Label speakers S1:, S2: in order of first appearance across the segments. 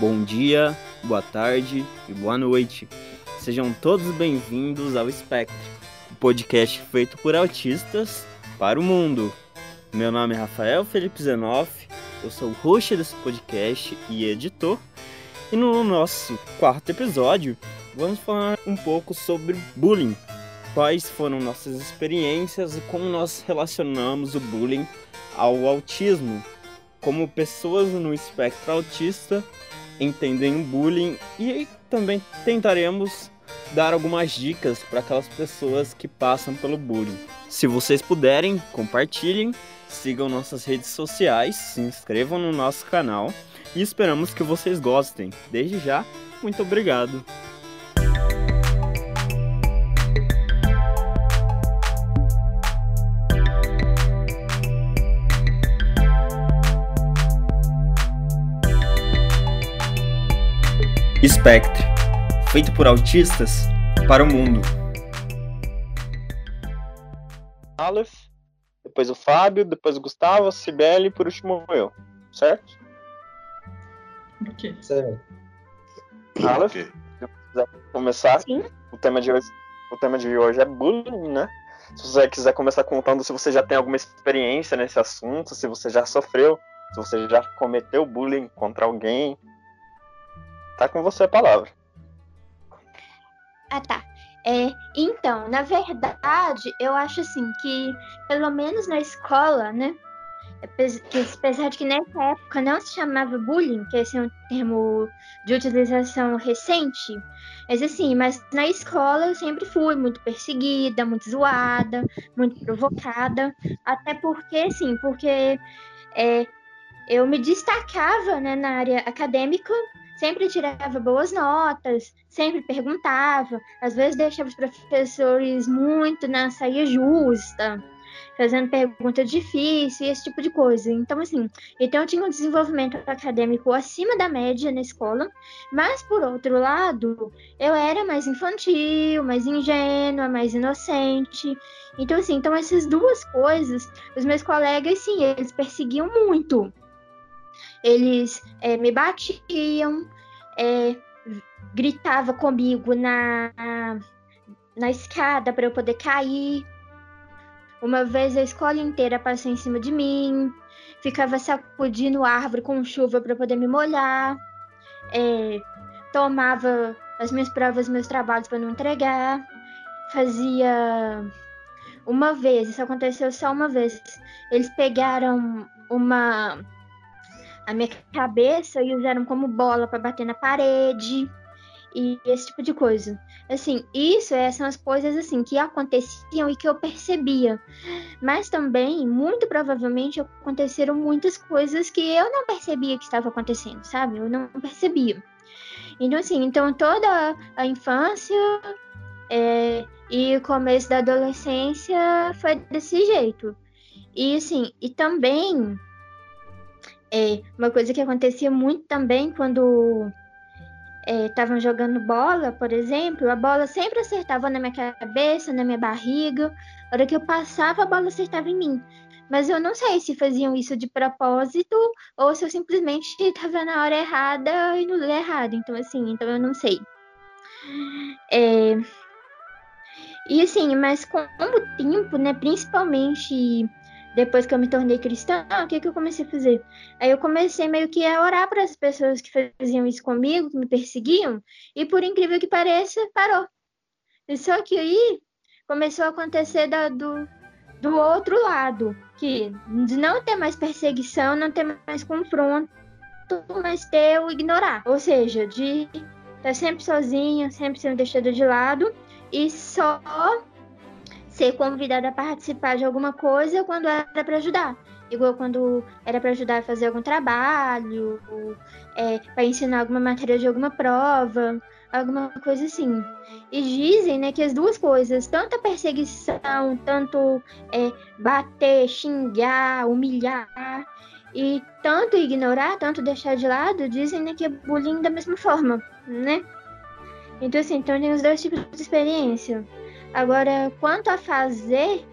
S1: Bom dia, boa tarde e boa noite. Sejam todos bem-vindos ao Spectre, o podcast feito por autistas para o mundo. Meu nome é Rafael Felipe Zenoff, eu sou o host desse podcast e editor. E no nosso quarto episódio, vamos falar um pouco sobre bullying. Quais foram nossas experiências e como nós relacionamos o bullying ao autismo. Como pessoas no espectro autista entendem o bullying e também tentaremos dar algumas dicas para aquelas pessoas que passam pelo bullying. Se vocês puderem, compartilhem, sigam nossas redes sociais, se inscrevam no nosso canal e esperamos que vocês gostem. Desde já, muito obrigado. Spectre, feito por autistas para o mundo.
S2: Aleph, depois o Fábio, depois o Gustavo, a Cibele e por último eu, certo?
S3: Ok.
S4: Certo.
S2: Aleph,
S5: Ok.
S2: se quiser começar,
S6: Sim.
S2: o tema de hoje, o tema de hoje é bullying, né? Se você quiser começar contando se você já tem alguma experiência nesse assunto, se você já sofreu, se você já cometeu bullying contra alguém, tá com você a palavra.
S6: Ah, tá. É, então, na verdade, eu acho assim que, pelo menos na escola, né? que Apesar de que nessa época não se chamava bullying, que esse é um termo de utilização recente, mas assim, mas na escola eu sempre fui muito perseguida, muito zoada, muito provocada, até porque, assim, porque é, eu me destacava né, na área acadêmica sempre tirava boas notas, sempre perguntava, às vezes deixava os professores muito na saia justa, fazendo pergunta difícil, esse tipo de coisa. Então, assim, então eu tinha um desenvolvimento acadêmico acima da média na escola, mas por outro lado, eu era mais infantil, mais ingênua, mais inocente. Então, assim, então essas duas coisas, os meus colegas, sim, eles perseguiam muito eles é, me batiam, é, gritava comigo na, na escada para eu poder cair. Uma vez a escola inteira passou em cima de mim, ficava sacudindo árvore com chuva para poder me molhar, é, tomava as minhas provas, meus trabalhos para não entregar, fazia uma vez, isso aconteceu só uma vez. Eles pegaram uma a minha cabeça e usaram como bola para bater na parede e esse tipo de coisa. Assim, isso é, são as coisas assim que aconteciam e que eu percebia. Mas também, muito provavelmente, aconteceram muitas coisas que eu não percebia que estava acontecendo, sabe? Eu não percebia. Então, assim, então toda a infância é, e o começo da adolescência foi desse jeito. E assim, e também é, uma coisa que acontecia muito também quando estavam jogando bola, por exemplo, a bola sempre acertava na minha cabeça, na minha barriga. A hora que eu passava, a bola acertava em mim. Mas eu não sei se faziam isso de propósito ou se eu simplesmente estava na hora errada e no lugar errado. Então, assim, então eu não sei. É... E assim, mas com o tempo, né, principalmente depois que eu me tornei cristã, o que, que eu comecei a fazer? Aí eu comecei meio que a orar para as pessoas que faziam isso comigo, que me perseguiam, e por incrível que pareça, parou. E só que aí começou a acontecer da, do, do outro lado, que de não ter mais perseguição, não ter mais confronto, mas ter o ignorar. Ou seja, de estar sempre sozinha, sempre sendo deixada de lado, e só ser convidada a participar de alguma coisa quando era para ajudar. Igual quando era para ajudar a fazer algum trabalho, é, para ensinar alguma matéria de alguma prova, alguma coisa assim. E dizem né, que as duas coisas, tanto a perseguição, tanto é, bater, xingar, humilhar, e tanto ignorar, tanto deixar de lado, dizem né, que é bullying da mesma forma, né? Então, assim, então tem os dois tipos de experiência. Agora, quanto a fazer,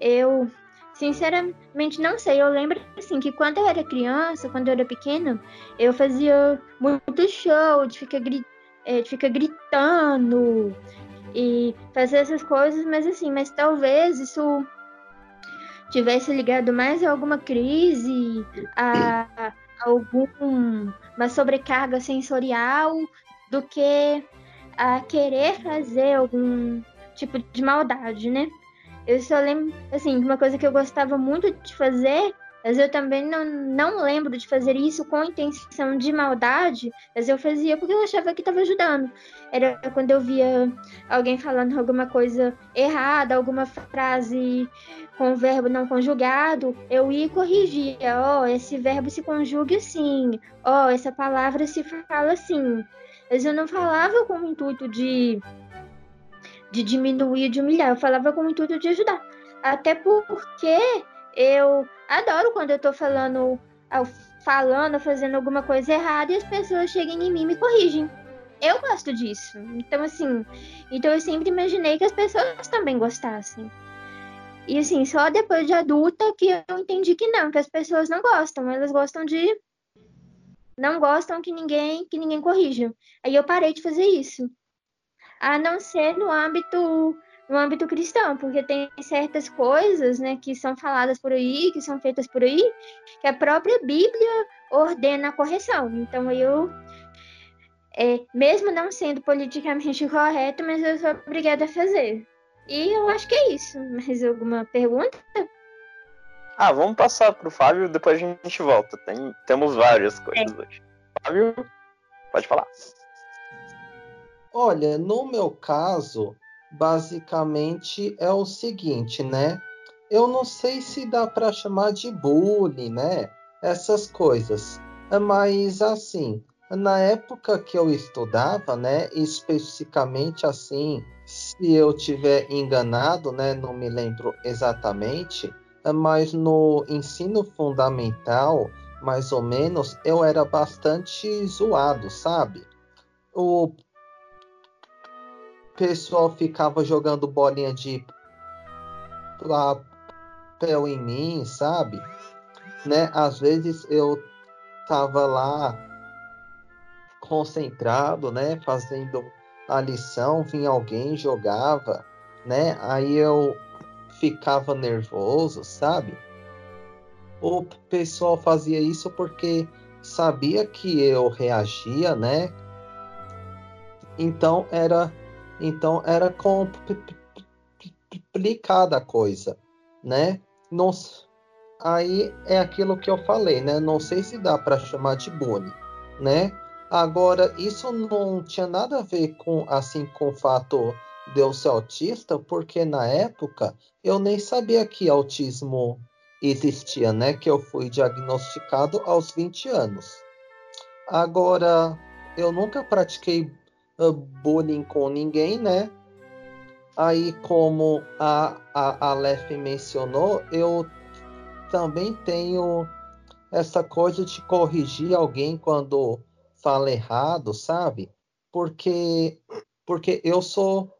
S6: eu sinceramente não sei. Eu lembro assim que quando eu era criança, quando eu era pequena, eu fazia muito show de ficar, gri é, de ficar gritando e fazer essas coisas, mas assim, mas talvez isso tivesse ligado mais a alguma crise, a, a alguma sobrecarga sensorial do que a querer fazer algum tipo de maldade, né? Eu só lembro, assim, uma coisa que eu gostava muito de fazer, mas eu também não, não lembro de fazer isso com intenção de maldade, mas eu fazia porque eu achava que estava ajudando. Era quando eu via alguém falando alguma coisa errada, alguma frase com verbo não conjugado, eu ia e corrigia. Ó, oh, esse verbo se conjuga assim. Ó, oh, essa palavra se fala assim. Mas eu não falava com o intuito de de diminuir, de humilhar. Eu falava com o intuito de ajudar. Até porque eu adoro quando eu tô falando, falando, fazendo alguma coisa errada e as pessoas chegam em mim e me corrigem. Eu gosto disso. Então, assim, então eu sempre imaginei que as pessoas também gostassem. E assim, só depois de adulta que eu entendi que não, que as pessoas não gostam. Elas gostam de. Não gostam que ninguém que ninguém corrija. Aí eu parei de fazer isso a não ser no âmbito no âmbito cristão, porque tem certas coisas, né, que são faladas por aí, que são feitas por aí, que a própria Bíblia ordena a correção. Então eu é, mesmo não sendo politicamente correto, mas eu sou obrigada a fazer. E eu acho que é isso. Mais alguma pergunta?
S2: Ah, vamos passar para o Fábio, depois a gente volta. Tem, temos várias coisas é. hoje. Fábio, pode falar.
S4: Olha, no meu caso, basicamente é o seguinte, né? Eu não sei se dá para chamar de bullying, né? Essas coisas. Mas assim, na época que eu estudava, né, especificamente assim, se eu tiver enganado, né, não me lembro exatamente, mas no ensino fundamental, mais ou menos, eu era bastante zoado, sabe? O pessoal ficava jogando bolinha de papel em mim, sabe? Né? Às vezes eu tava lá concentrado, né, fazendo a lição, vinha alguém, jogava, né? Aí eu ficava nervoso, sabe? O pessoal fazia isso porque sabia que eu reagia, né? Então era então era complicada a coisa, né? Não, aí é aquilo que eu falei, né? Não sei se dá para chamar de bullying, né? Agora isso não tinha nada a ver com assim com o fato de eu ser autista, porque na época eu nem sabia que autismo existia, né? Que eu fui diagnosticado aos 20 anos. Agora, eu nunca pratiquei bullying com ninguém, né? Aí, como a, a Aleph mencionou, eu também tenho essa coisa de corrigir alguém quando fala errado, sabe? Porque, porque eu sou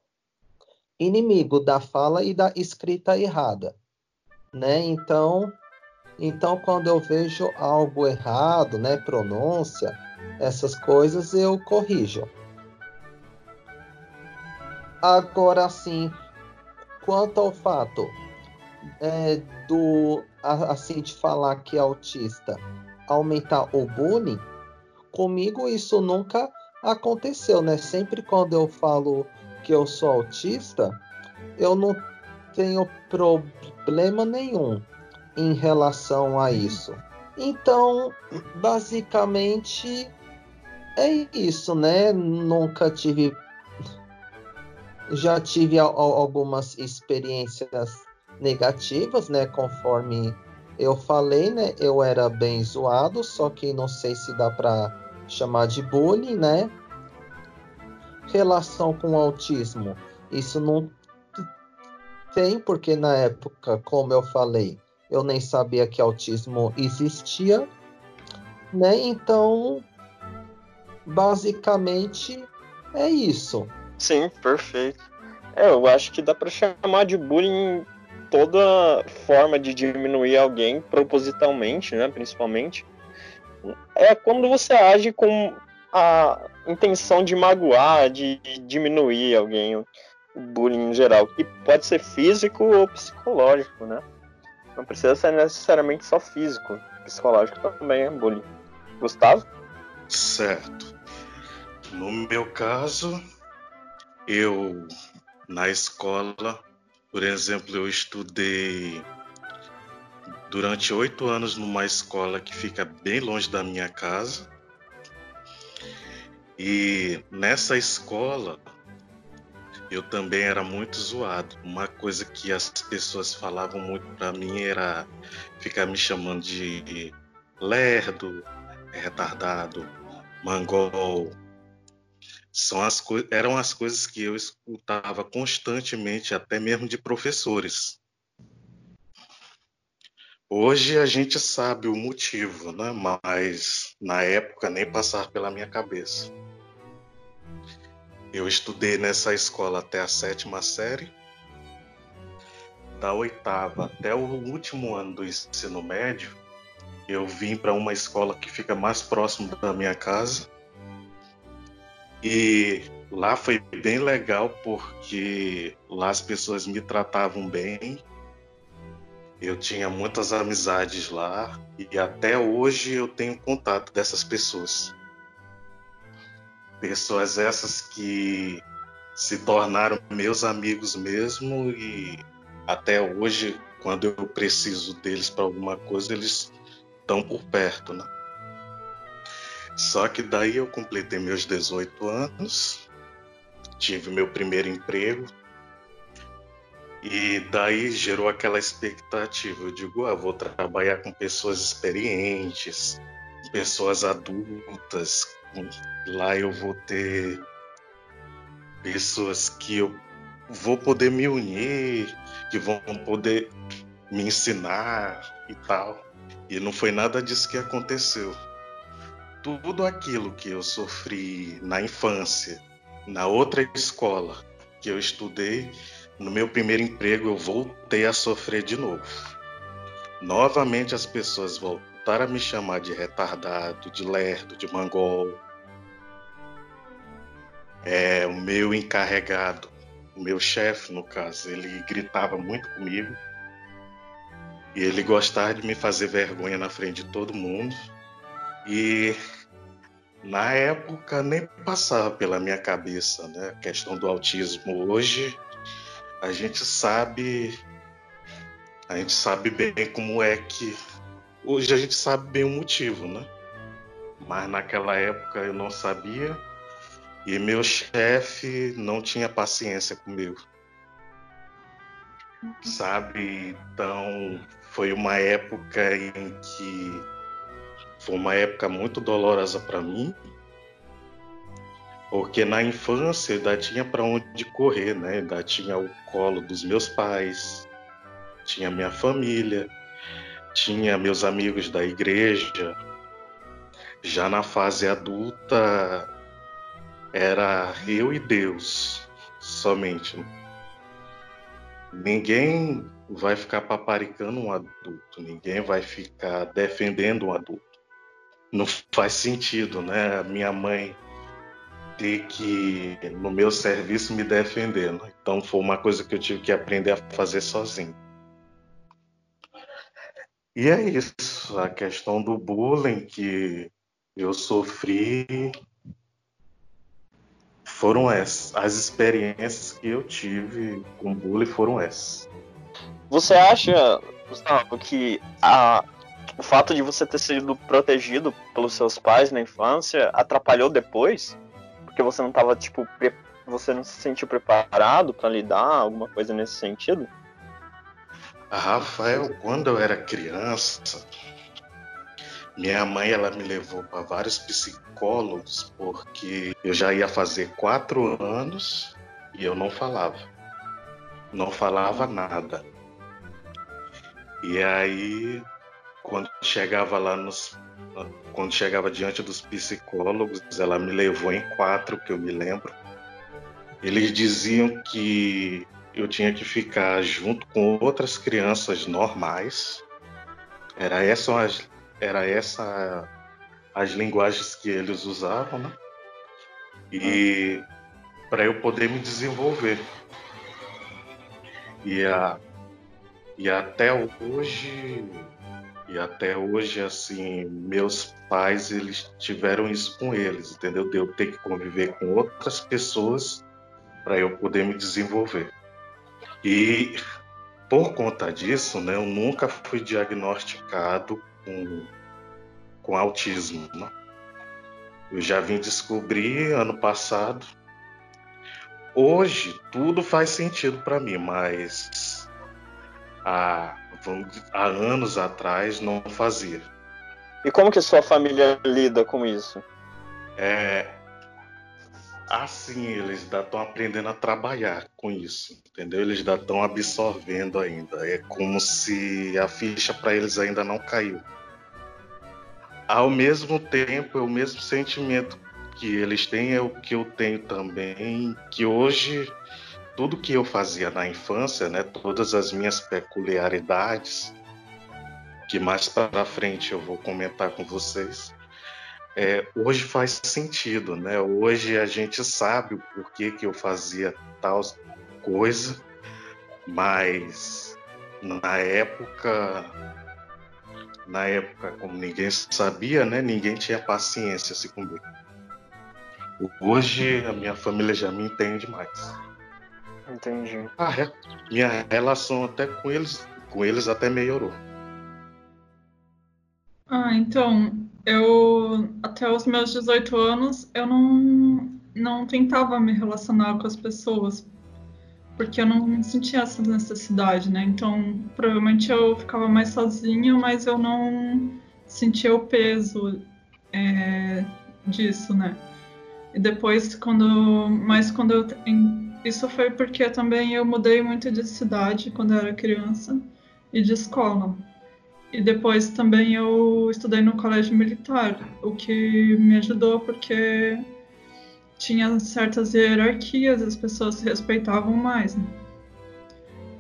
S4: inimigo da fala e da escrita errada, né? Então, então quando eu vejo algo errado, né, pronúncia, essas coisas eu corrijo. Agora sim, quanto ao fato é, do assim de falar que é autista aumentar o bullying, comigo isso nunca aconteceu, né? Sempre quando eu falo que eu sou autista, eu não tenho problema nenhum em relação a isso. Então, basicamente é isso, né? Nunca tive já tive algumas experiências negativas, né? Conforme eu falei, né? Eu era bem zoado, só que não sei se dá para chamar de bullying, né? Relação com o autismo, isso não tem, porque na época, como eu falei, eu nem sabia que autismo existia, né? Então, basicamente é isso.
S2: Sim, perfeito. É, eu acho que dá para chamar de bullying toda forma de diminuir alguém propositalmente, né, principalmente, é quando você age com a intenção de magoar, de diminuir alguém, o bullying em geral, que pode ser físico ou psicológico, né? Não precisa ser necessariamente só físico, psicológico também é bullying. Gustavo?
S5: Certo. No meu caso, eu na escola, por exemplo, eu estudei durante oito anos numa escola que fica bem longe da minha casa. E nessa escola eu também era muito zoado. Uma coisa que as pessoas falavam muito para mim era ficar me chamando de lerdo, retardado, mangol. São as eram as coisas que eu escutava constantemente, até mesmo de professores. Hoje a gente sabe o motivo, né? mas na época nem passar pela minha cabeça. Eu estudei nessa escola até a sétima série. Da oitava até o último ano do ensino médio, eu vim para uma escola que fica mais próximo da minha casa. E lá foi bem legal porque lá as pessoas me tratavam bem, eu tinha muitas amizades lá e até hoje eu tenho contato dessas pessoas. Pessoas essas que se tornaram meus amigos mesmo e até hoje, quando eu preciso deles para alguma coisa, eles estão por perto, né? Só que daí eu completei meus 18 anos, tive meu primeiro emprego, e daí gerou aquela expectativa. Eu digo, ah, vou trabalhar com pessoas experientes, pessoas adultas. Lá eu vou ter pessoas que eu vou poder me unir, que vão poder me ensinar e tal. E não foi nada disso que aconteceu. Tudo aquilo que eu sofri na infância, na outra escola que eu estudei, no meu primeiro emprego eu voltei a sofrer de novo. Novamente as pessoas voltaram a me chamar de retardado, de lerdo, de mangol. É, o meu encarregado, o meu chefe no caso, ele gritava muito comigo. E ele gostava de me fazer vergonha na frente de todo mundo. E na época nem passava pela minha cabeça, né? A questão do autismo hoje a gente sabe a gente sabe bem como é que hoje a gente sabe bem o motivo, né? Mas naquela época eu não sabia e meu chefe não tinha paciência comigo. Sabe? Então foi uma época em que foi uma época muito dolorosa para mim porque na infância ainda tinha para onde correr, né? Ainda tinha o colo dos meus pais, tinha minha família, tinha meus amigos da igreja. Já na fase adulta era eu e Deus somente. Ninguém vai ficar paparicando um adulto, ninguém vai ficar defendendo um adulto. Não faz sentido, né? Minha mãe ter que, no meu serviço, me defender. Né? Então foi uma coisa que eu tive que aprender a fazer sozinho. E é isso, a questão do bullying que eu sofri foram essas. As experiências que eu tive com bullying foram essas.
S2: Você acha, Gustavo, que a, o fato de você ter sido protegido pelos seus pais na infância atrapalhou depois? porque você não estava tipo pre... você não se sentiu preparado para lidar alguma coisa nesse sentido?
S5: Rafael, quando eu era criança, minha mãe ela me levou para vários psicólogos porque eu já ia fazer quatro anos e eu não falava, não falava nada. E aí, quando chegava lá nos quando chegava diante dos psicólogos, ela me levou em quatro, que eu me lembro. Eles diziam que eu tinha que ficar junto com outras crianças normais. Era essa as, era essa as linguagens que eles usavam, né? E para eu poder me desenvolver. E, a, e até hoje e até hoje assim meus pais eles tiveram isso com eles, entendeu? De eu ter que conviver com outras pessoas para eu poder me desenvolver. E por conta disso, né, eu nunca fui diagnosticado com, com autismo. Né? Eu já vim descobrir ano passado. Hoje tudo faz sentido para mim, mas há, há anos atrás não fazia.
S2: E como que sua família lida com isso?
S5: É, assim, eles ainda estão aprendendo a trabalhar com isso, entendeu? Eles ainda estão absorvendo ainda. É como se a ficha para eles ainda não caiu. Ao mesmo tempo, é o mesmo sentimento que eles têm é o que eu tenho também, que hoje tudo que eu fazia na infância, né, todas as minhas peculiaridades, que mais para frente eu vou comentar com vocês, é, hoje faz sentido, né? Hoje a gente sabe o porquê que eu fazia tal coisa, mas na época, na época, como ninguém sabia, né? Ninguém tinha paciência se comigo. Hoje a minha família já me entende mais.
S2: Entendi.
S5: Ah, é. Minha relação até com eles, com eles até melhorou.
S3: Ah, então, eu até os meus 18 anos eu não, não tentava me relacionar com as pessoas porque eu não sentia essa necessidade, né? Então, provavelmente eu ficava mais sozinha, mas eu não sentia o peso é, disso, né? E depois, quando, mas quando eu, isso foi porque também eu mudei muito de cidade quando eu era criança e de escola. E depois também eu estudei no colégio militar, o que me ajudou porque tinha certas hierarquias, as pessoas se respeitavam mais. Né?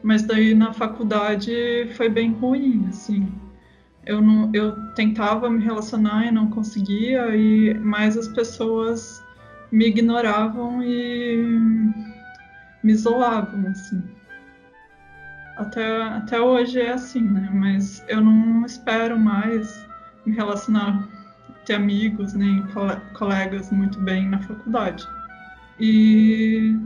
S3: Mas daí na faculdade foi bem ruim, assim. Eu, não, eu tentava me relacionar e não conseguia, e mais as pessoas me ignoravam e me isolavam, assim até, até hoje é assim, né? Mas eu não espero mais me relacionar, ter amigos, nem colegas muito bem na faculdade. E,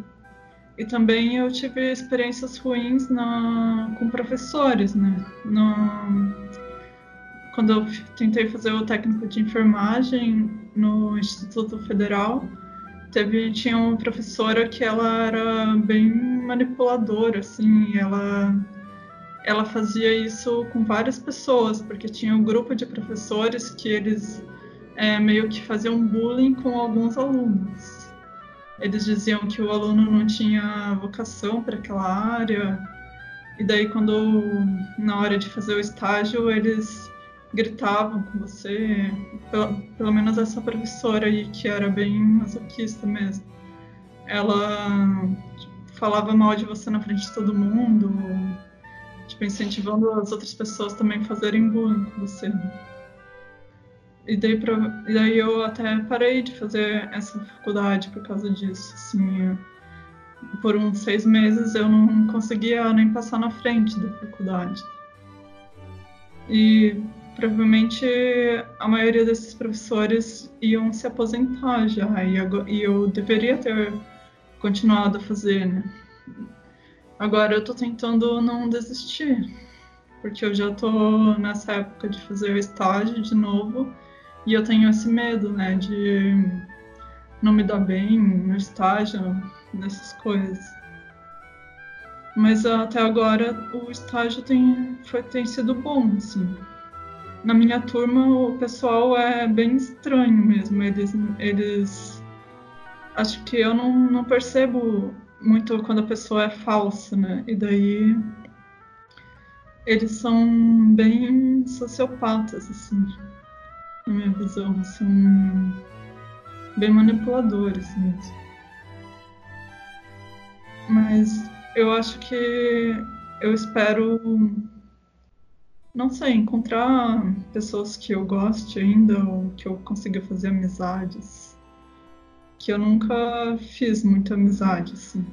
S3: e também eu tive experiências ruins na, com professores, né? No, quando eu tentei fazer o técnico de enfermagem no Instituto Federal, teve tinha uma professora que ela era bem manipuladora assim ela ela fazia isso com várias pessoas porque tinha um grupo de professores que eles é, meio que faziam bullying com alguns alunos eles diziam que o aluno não tinha vocação para aquela área e daí quando na hora de fazer o estágio eles gritavam com você. Pelo, pelo menos essa professora aí, que era bem masoquista mesmo. Ela falava mal de você na frente de todo mundo, tipo, incentivando as outras pessoas também a fazerem bullying com você. E daí, pra, e daí eu até parei de fazer essa faculdade por causa disso. Assim, por uns seis meses eu não conseguia nem passar na frente da faculdade. E provavelmente a maioria desses professores iam se aposentar já e eu deveria ter continuado a fazer, né? Agora eu tô tentando não desistir, porque eu já tô nessa época de fazer o estágio de novo e eu tenho esse medo, né, de não me dar bem no estágio, nessas coisas. Mas até agora o estágio tem, foi, tem sido bom, assim na minha turma o pessoal é bem estranho mesmo. Eles, eles acho que eu não, não percebo muito quando a pessoa é falsa, né? E daí eles são bem sociopatas, assim, na minha visão. São bem manipuladores mesmo. Mas eu acho que eu espero, não sei, encontrar pessoas que eu goste ainda, ou que eu consiga fazer amizades. Que eu nunca fiz muita amizade, assim.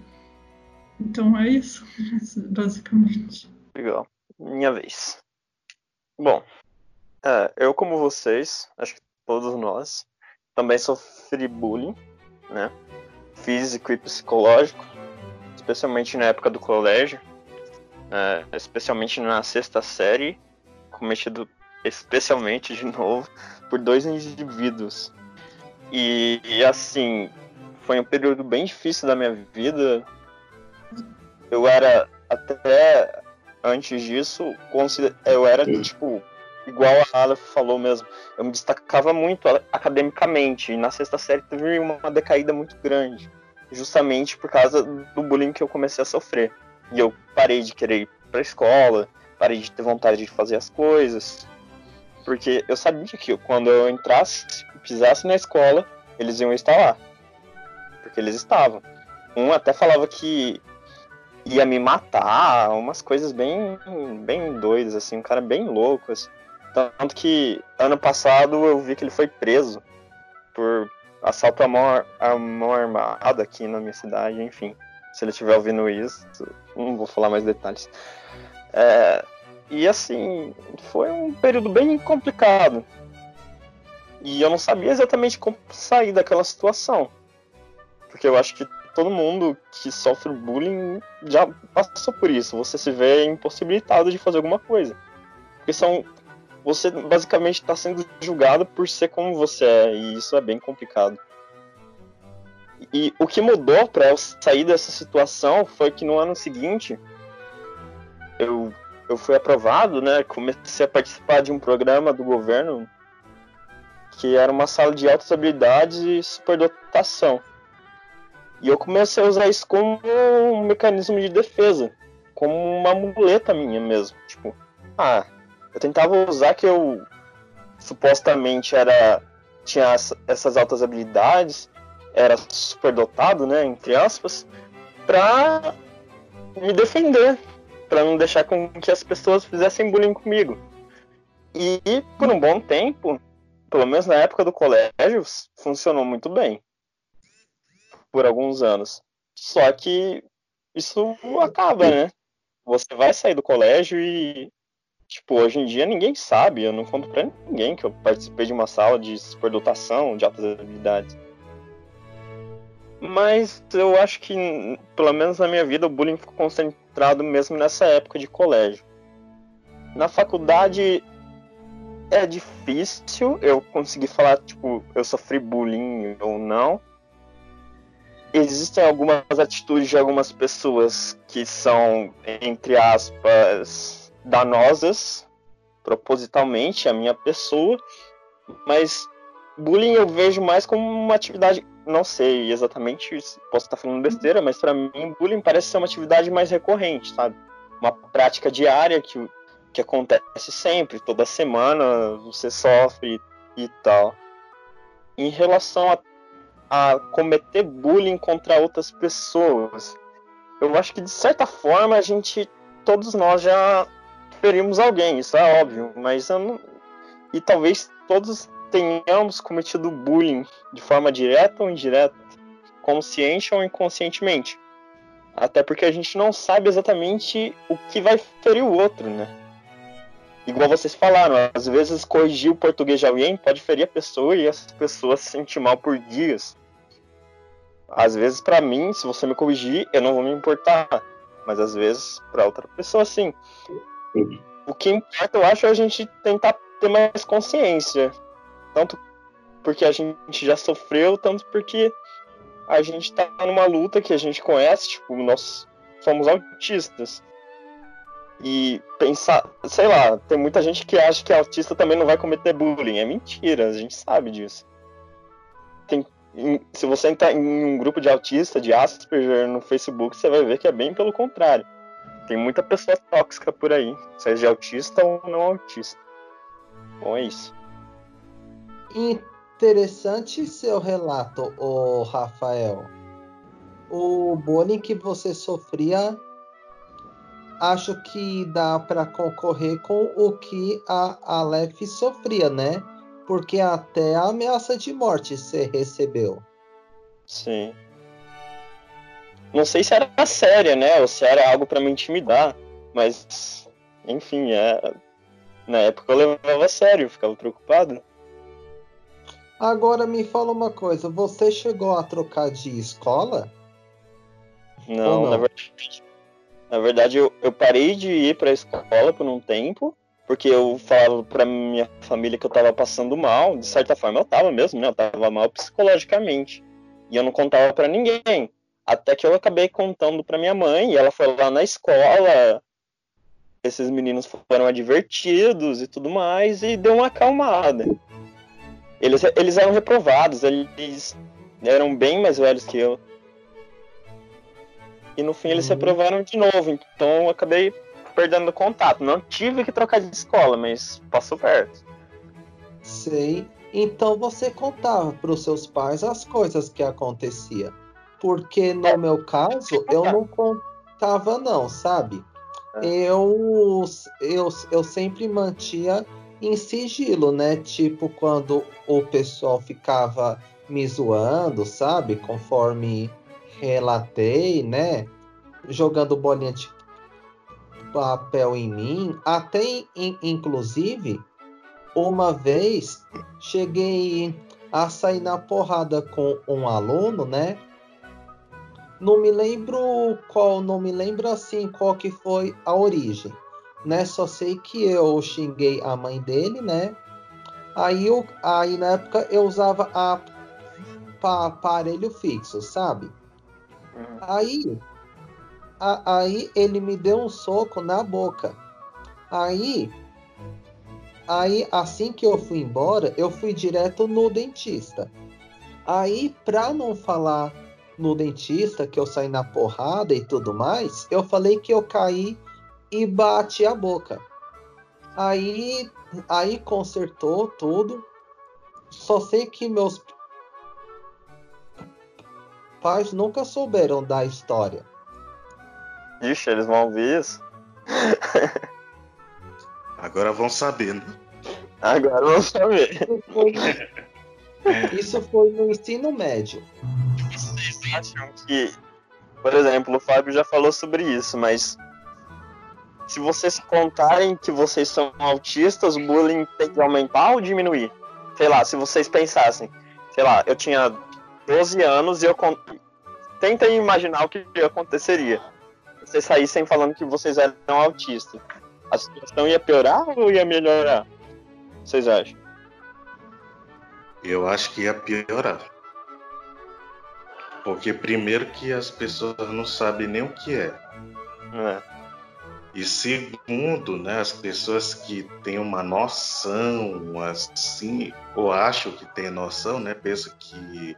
S3: Então é isso, basicamente.
S2: Legal. Minha vez. Bom, é, eu como vocês, acho que todos nós, também sofri bullying, né? Físico e psicológico, especialmente na época do colégio, é, especialmente na sexta série, cometido especialmente de novo por dois indivíduos. E, e assim, foi um período bem difícil da minha vida. Eu era até antes disso, eu era tipo igual a Aleph falou mesmo, eu me destacava muito academicamente. E na sexta série teve uma decaída muito grande, justamente por causa do bullying que eu comecei a sofrer. E eu parei de querer ir pra escola, parei de ter vontade de fazer as coisas. Porque eu sabia que quando eu entrasse, pisasse na escola, eles iam estar lá. Porque eles estavam. Um até falava que ia me matar, umas coisas bem, bem doidas, assim, um cara bem louco, assim. Tanto que ano passado eu vi que ele foi preso por assalto à mão, à mão armada aqui na minha cidade, enfim. Se ele estiver ouvindo isso, não vou falar mais detalhes. É, e assim, foi um período bem complicado. E eu não sabia exatamente como sair daquela situação. Porque eu acho que todo mundo que sofre bullying já passou por isso. Você se vê impossibilitado de fazer alguma coisa. Porque são você basicamente está sendo julgado por ser como você é, e isso é bem complicado. E o que mudou para eu sair dessa situação foi que no ano seguinte eu, eu fui aprovado, né? Comecei a participar de um programa do governo que era uma sala de altas habilidades e superdotação. E eu comecei a usar isso como um mecanismo de defesa, como uma muleta minha mesmo. Tipo, ah, eu tentava usar que eu supostamente era tinha essas altas habilidades, era superdotado, né, entre aspas, para me defender, para não deixar com que as pessoas fizessem bullying comigo. E por um bom tempo, pelo menos na época do colégio, funcionou muito bem. Por alguns anos. Só que isso acaba, né? Você vai sair do colégio e Tipo, hoje em dia ninguém sabe, eu não conto pra ninguém que eu participei de uma sala de superdotação, de altas habilidades. Mas eu acho que, pelo menos na minha vida, o bullying ficou concentrado mesmo nessa época de colégio. Na faculdade é difícil eu conseguir falar, tipo, eu sofri bullying ou não. Existem algumas atitudes de algumas pessoas que são, entre aspas, danosas propositalmente a minha pessoa, mas bullying eu vejo mais como uma atividade, não sei exatamente, posso estar falando besteira, mas para mim bullying parece ser uma atividade mais recorrente, sabe? Uma prática diária que, que acontece sempre, toda semana você sofre e tal. Em relação a, a cometer bullying contra outras pessoas, eu acho que de certa forma a gente, todos nós já ferimos alguém, isso é óbvio, mas eu não... e talvez todos tenhamos cometido bullying de forma direta ou indireta, consciente ou inconscientemente. Até porque a gente não sabe exatamente o que vai ferir o outro, né? Igual vocês falaram, às vezes corrigir o português de alguém pode ferir a pessoa e essa pessoa se sentir mal por dias. Às vezes, para mim, se você me corrigir, eu não vou me importar. Mas às vezes, para outra pessoa, sim. O que importa, eu acho, é a gente tentar ter mais consciência. Tanto porque a gente já sofreu, tanto porque a gente tá numa luta que a gente conhece, tipo, nós somos autistas. E pensar, sei lá, tem muita gente que acha que autista também não vai cometer bullying. É mentira, a gente sabe disso. Tem, se você entrar em um grupo de autista, de Asperger no Facebook, você vai ver que é bem pelo contrário. Tem muita pessoa tóxica por aí, seja autista ou não autista. Bom, é isso.
S4: Interessante seu relato, o Rafael. O bullying que você sofria acho que dá para concorrer com o que a Aleph sofria, né? Porque até a ameaça de morte você recebeu.
S2: Sim. Não sei se era séria, né? Ou se era algo para me intimidar. Mas, enfim, é... na época eu levava a sério, eu ficava preocupado.
S4: Agora me fala uma coisa, você chegou a trocar de escola?
S2: Não, não? na verdade, na verdade eu, eu parei de ir para a escola por um tempo, porque eu falava para minha família que eu estava passando mal, de certa forma eu estava mesmo, né? Eu estava mal psicologicamente. E eu não contava para ninguém. Até que eu acabei contando para minha mãe, e ela foi lá na escola, esses meninos foram advertidos e tudo mais, e deu uma acalmada. Eles, eles eram reprovados, eles eram bem mais velhos que eu. E no fim eles uhum. reprovaram de novo, então eu acabei perdendo contato. Não tive que trocar de escola, mas passou perto.
S4: Sei. Então você contava para os seus pais as coisas que acontecia. Porque no é. meu caso, eu não contava não, sabe? É. Eu, eu, eu sempre mantia em sigilo, né? Tipo quando o pessoal ficava me zoando, sabe? Conforme relatei, né? Jogando bolinha de papel em mim. Até, in, inclusive, uma vez cheguei a sair na porrada com um aluno, né? Não me lembro qual, não me lembro assim qual que foi a origem né? Só sei que eu xinguei a mãe dele, né? Aí, eu, aí na época eu usava a, a aparelho fixo, sabe? Uhum. Aí, a, aí ele me deu um soco na boca. Aí, aí assim que eu fui embora, eu fui direto no dentista. Aí, pra não falar no dentista que eu saí na porrada e tudo mais, eu falei que eu caí e bati a boca. Aí, aí consertou tudo. Só sei que meus pais nunca souberam da história.
S2: Ixi, eles vão ouvir isso?
S5: Agora vão saber, né?
S2: Agora vão saber.
S4: Isso foi, no, isso foi no ensino médio.
S2: Vocês acham que, por exemplo, o Fábio já falou sobre isso, mas se vocês contarem que vocês são autistas, o bullying tem que aumentar ou diminuir? Sei lá, se vocês pensassem, sei lá, eu tinha 12 anos e eu con... tentem imaginar o que aconteceria. Vocês saíssem falando que vocês eram autistas. A situação ia piorar ou ia melhorar? Vocês acham?
S5: Eu acho que ia piorar. Porque primeiro que as pessoas não sabem nem o que é.
S2: É.
S5: E segundo, né, as pessoas que têm uma noção assim, ou acham que têm noção, né, pensam que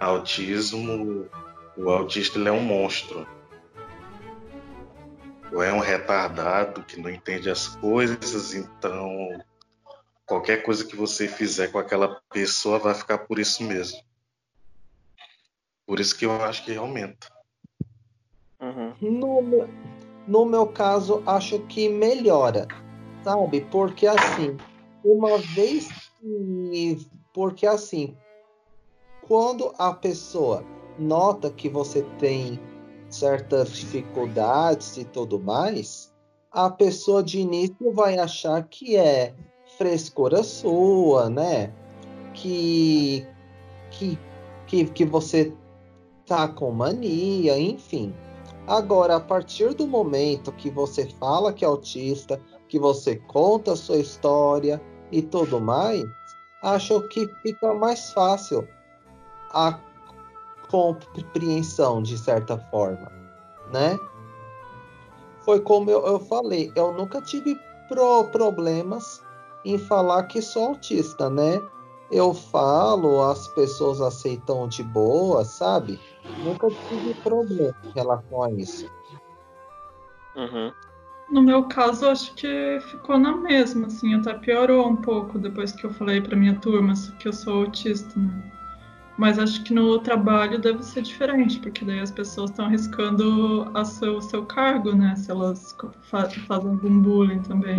S5: autismo, o autista ele é um monstro. Ou é um retardado que não entende as coisas, então qualquer coisa que você fizer com aquela pessoa vai ficar por isso mesmo. Por isso que eu acho que aumenta.
S4: Uhum. No, no meu caso, acho que melhora, sabe? Porque assim, uma vez que. Porque assim, quando a pessoa nota que você tem certas dificuldades e tudo mais, a pessoa de início vai achar que é frescura sua, né? Que, que, que, que você tá com mania, enfim. Agora, a partir do momento que você fala que é autista, que você conta a sua história e tudo mais, acho que fica mais fácil a compreensão de certa forma, né? Foi como eu, eu falei, eu nunca tive pro problemas em falar que sou autista, né? Eu falo, as pessoas aceitam de boa, sabe? Nunca tive problema em relação a isso.
S2: Uhum.
S3: No meu caso, acho que ficou na mesma, assim, até piorou um pouco depois que eu falei pra minha turma que eu sou autista, né? Mas acho que no trabalho deve ser diferente, porque daí as pessoas estão arriscando seu, o seu cargo, né? Se elas fa fazem algum bullying também.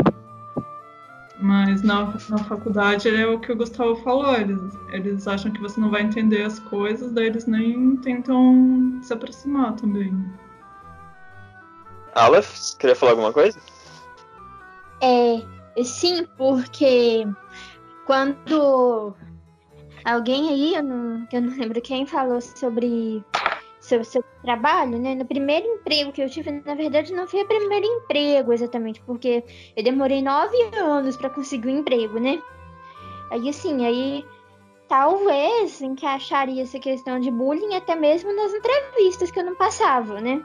S3: Mas na, na faculdade é o que o Gustavo falou, eles, eles acham que você não vai entender as coisas, daí eles nem tentam se aproximar também.
S2: Aleph, queria falar alguma coisa?
S6: É, sim, porque quando alguém aí, eu não, eu não lembro quem, falou sobre sobre seu trabalho, né? No primeiro emprego que eu tive, na verdade, não foi o primeiro emprego exatamente, porque eu demorei nove anos para conseguir um emprego, né? Aí assim, aí talvez encaixaria essa questão de bullying até mesmo nas entrevistas que eu não passava, né?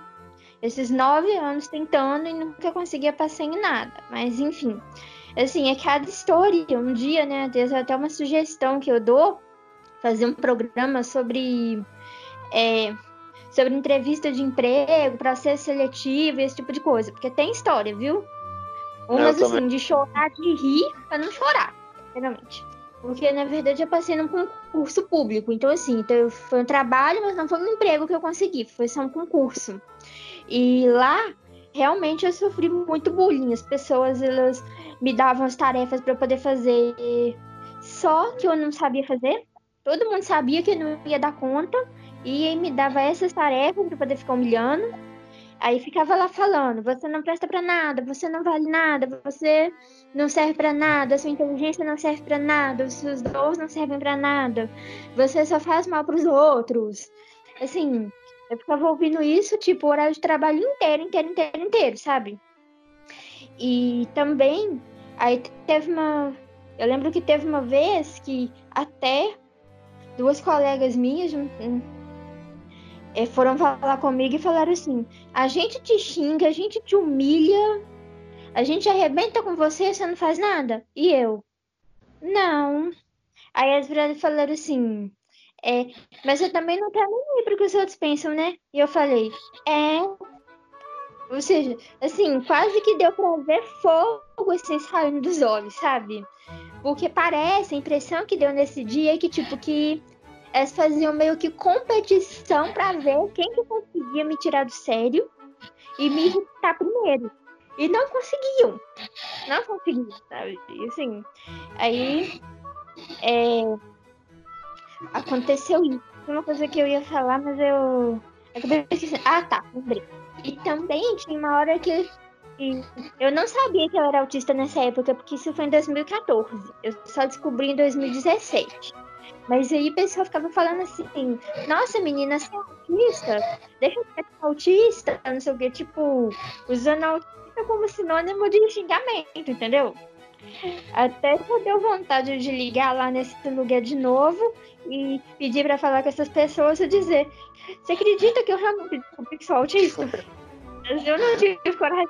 S6: Esses nove anos tentando e nunca conseguia passar em nada. Mas enfim, assim, é cada história. Um dia, né? Tem até uma sugestão que eu dou, fazer um programa sobre é, sobre entrevista de emprego, processo seletivo, esse tipo de coisa. Porque tem história, viu? Umas assim, de chorar, de rir, pra não chorar, realmente. Porque, na verdade, eu passei num concurso público. Então, assim, então, foi um trabalho, mas não foi um emprego que eu consegui. Foi só um concurso. E lá, realmente, eu sofri muito bullying. As pessoas, elas me davam as tarefas para eu poder fazer. Só que eu não sabia fazer. Todo mundo sabia que eu não ia dar conta. E me dava essas tarefas para poder ficar humilhando. Aí ficava lá falando: você não presta para nada, você não vale nada, você não serve para nada, sua inteligência não serve para nada, os seus dons não servem para nada, você só faz mal para os outros. Assim, eu ficava ouvindo isso, tipo, horário de trabalho inteiro, inteiro, inteiro, inteiro, sabe? E também, aí teve uma. Eu lembro que teve uma vez que até duas colegas minhas foram falar comigo e falaram assim: a gente te xinga, a gente te humilha, a gente arrebenta com você, você não faz nada. E eu? Não. Aí as viradas falaram assim: é, mas eu também não quero nem ir porque os outros pensam, né? E eu falei: é. Ou seja, assim, quase que deu pra ver fogo assim saindo dos olhos, sabe? Porque parece, a impressão que deu nesse dia é que, tipo, que elas faziam meio que competição para ver quem que conseguia me tirar do sério e me irritar primeiro. E não conseguiam. Não conseguiam, sabe? E assim, aí é, aconteceu isso. Uma coisa que eu ia falar, mas eu acabei esquecendo. Ah, tá, lembrei. E também tinha uma hora que eu não sabia que eu era autista nessa época, porque isso foi em 2014. Eu só descobri em 2017. Mas aí o pessoal ficava falando assim, nossa menina, você é autista? Deixa eu ser autista, não sei o que, tipo, usando autista como sinônimo de xingamento, entendeu? Até eu deu vontade de ligar lá nesse lugar de novo e pedir para falar com essas pessoas e dizer: Você acredita que eu realmente descobri que sou autista? Mas eu não tive coragem.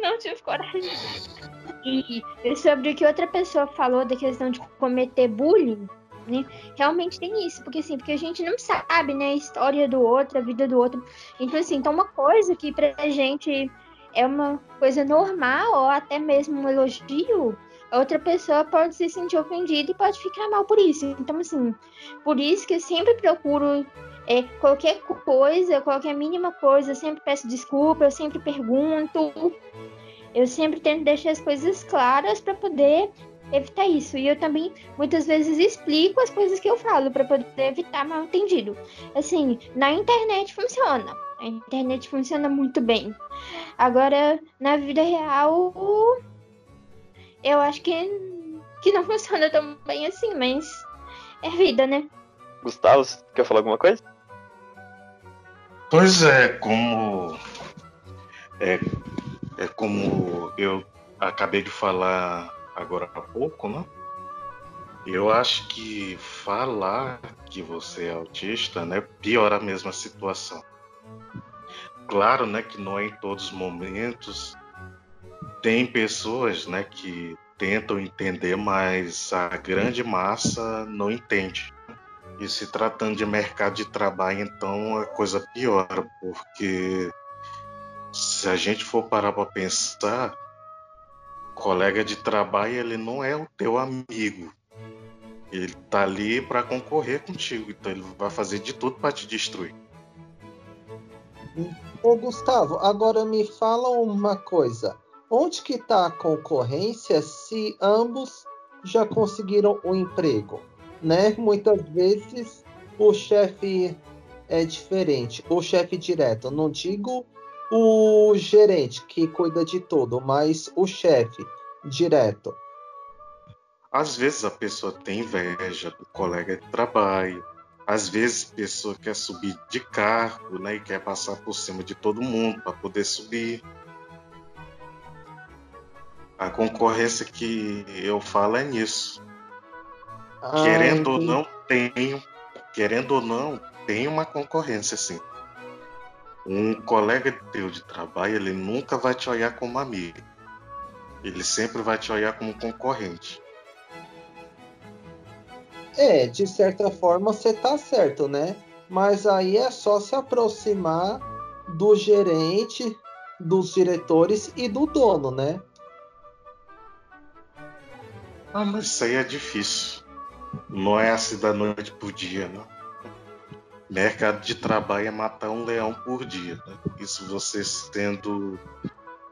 S6: Não tive coragem. E sobre o que outra pessoa falou da questão de cometer bullying, né? Realmente tem isso, porque assim, porque a gente não sabe, né, a história do outro, a vida do outro. Então assim, então uma coisa que pra gente é uma coisa normal ou até mesmo um elogio, outra pessoa pode se sentir ofendida e pode ficar mal por isso. Então assim, por isso que eu sempre procuro é, qualquer coisa, qualquer mínima coisa, eu sempre peço desculpa, eu sempre pergunto. Eu sempre tento deixar as coisas claras para poder evitar isso. E eu também muitas vezes explico as coisas que eu falo para poder evitar mal entendido. Assim, na internet funciona. A internet funciona muito bem. Agora, na vida real, eu acho que, que não funciona tão bem assim, mas é vida, né?
S2: Gustavo, quer falar alguma coisa?
S5: Pois é, como é, é como eu acabei de falar agora há pouco, né? Eu acho que falar que você é autista, né, piora a mesma situação. Claro, né, que não é em todos os momentos. Tem pessoas, né, que tentam entender, mas a grande massa não entende. E se tratando de mercado de trabalho, então a coisa piora, porque se a gente for parar para pensar, colega de trabalho ele não é o teu amigo. Ele tá ali para concorrer contigo, então ele vai fazer de tudo para te destruir.
S4: Ô Gustavo, agora me fala uma coisa. Onde que está a concorrência se ambos já conseguiram o um emprego? Né? Muitas vezes o chefe é diferente, o chefe direto. Não digo o gerente que cuida de tudo, mas o chefe direto.
S5: Às vezes a pessoa tem inveja do colega de trabalho, às vezes a pessoa quer subir de cargo, né, e quer passar por cima de todo mundo para poder subir. A concorrência que eu falo é nisso. Ah, querendo entendi. ou não, tem, querendo ou não, tem uma concorrência sim. Um colega teu de trabalho, ele nunca vai te olhar como amigo. Ele sempre vai te olhar como concorrente.
S4: É, de certa forma você tá certo, né? Mas aí é só se aproximar do gerente, dos diretores e do dono, né?
S5: Ah, mas isso aí é difícil. Não é assim da noite pro dia, não. Mercado de trabalho é matar um leão por dia. Né? Isso você sendo